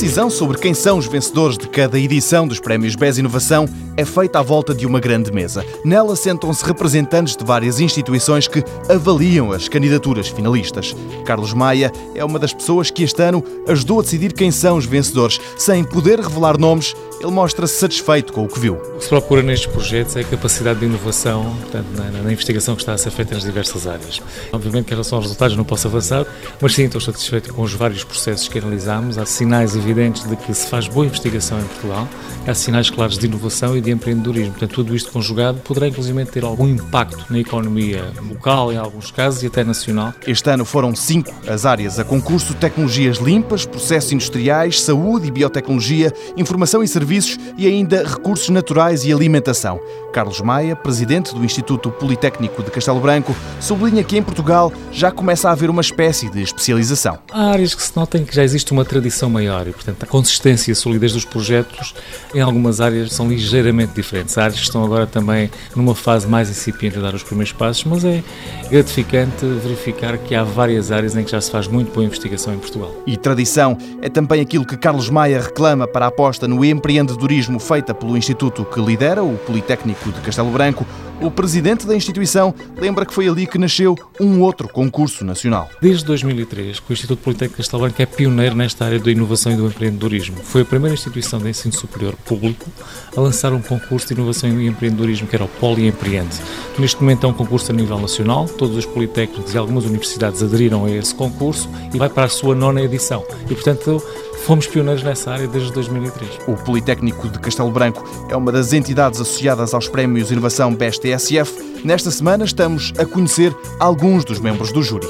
decisão sobre quem são os vencedores de cada edição dos Prémios BES Inovação é feita à volta de uma grande mesa. Nela sentam-se representantes de várias instituições que avaliam as candidaturas finalistas. Carlos Maia é uma das pessoas que este ano ajudou a decidir quem são os vencedores. Sem poder revelar nomes, ele mostra-se satisfeito com o que viu. O que se procura nestes projetos é a capacidade de inovação portanto, na, na, investigação que está a ser feita nas diversas áreas. Obviamente que em relação aos resultados não posso avançar, mas sim estou satisfeito com os vários processos que analisamos. Há sinais evidentes de que se faz boa investigação em Portugal, há sinais claros de inovação e de empreendedorismo. Portanto, tudo isto conjugado poderá inclusive ter algum impacto na economia local, em alguns casos, e até nacional. Este ano foram cinco as áreas a concurso: tecnologias limpas, processos industriais, saúde e biotecnologia, informação e serviços e ainda recursos naturais e alimentação. Carlos Maia, presidente do Instituto Politécnico de Castelo Branco, sublinha que em Portugal já começa a haver uma espécie de especialização. Há áreas que se notem que já existe uma tradição maior e, portanto, a consistência e a solidez dos projetos em algumas áreas são ligeiramente diferentes. Há áreas que estão agora também numa fase mais incipiente a dar os primeiros passos, mas é gratificante verificar que há várias áreas em que já se faz muito boa investigação em Portugal. E tradição é também aquilo que Carlos Maia reclama para a aposta no empreendedorismo feita pelo instituto que lidera, o Politécnico de Castelo Branco, o presidente da instituição lembra que foi ali que nasceu um outro concurso nacional. Desde 2003, o Instituto Politécnico de Castelo Branco é pioneiro nesta área da inovação e do empreendedorismo. Foi a primeira instituição de ensino superior público a lançar um concurso de inovação e empreendedorismo que era o Poli Empreende. Neste momento é um concurso a nível nacional, todos os politécnicos e algumas universidades aderiram a esse concurso e vai para a sua nona edição. E, portanto, Fomos pioneiros nessa área desde 2003. O Politécnico de Castelo Branco é uma das entidades associadas aos prémios Inovação BEST TSF. Nesta semana estamos a conhecer alguns dos membros do júri.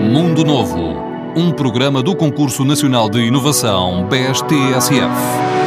Mundo Novo, um programa do Concurso Nacional de Inovação BEST TSF.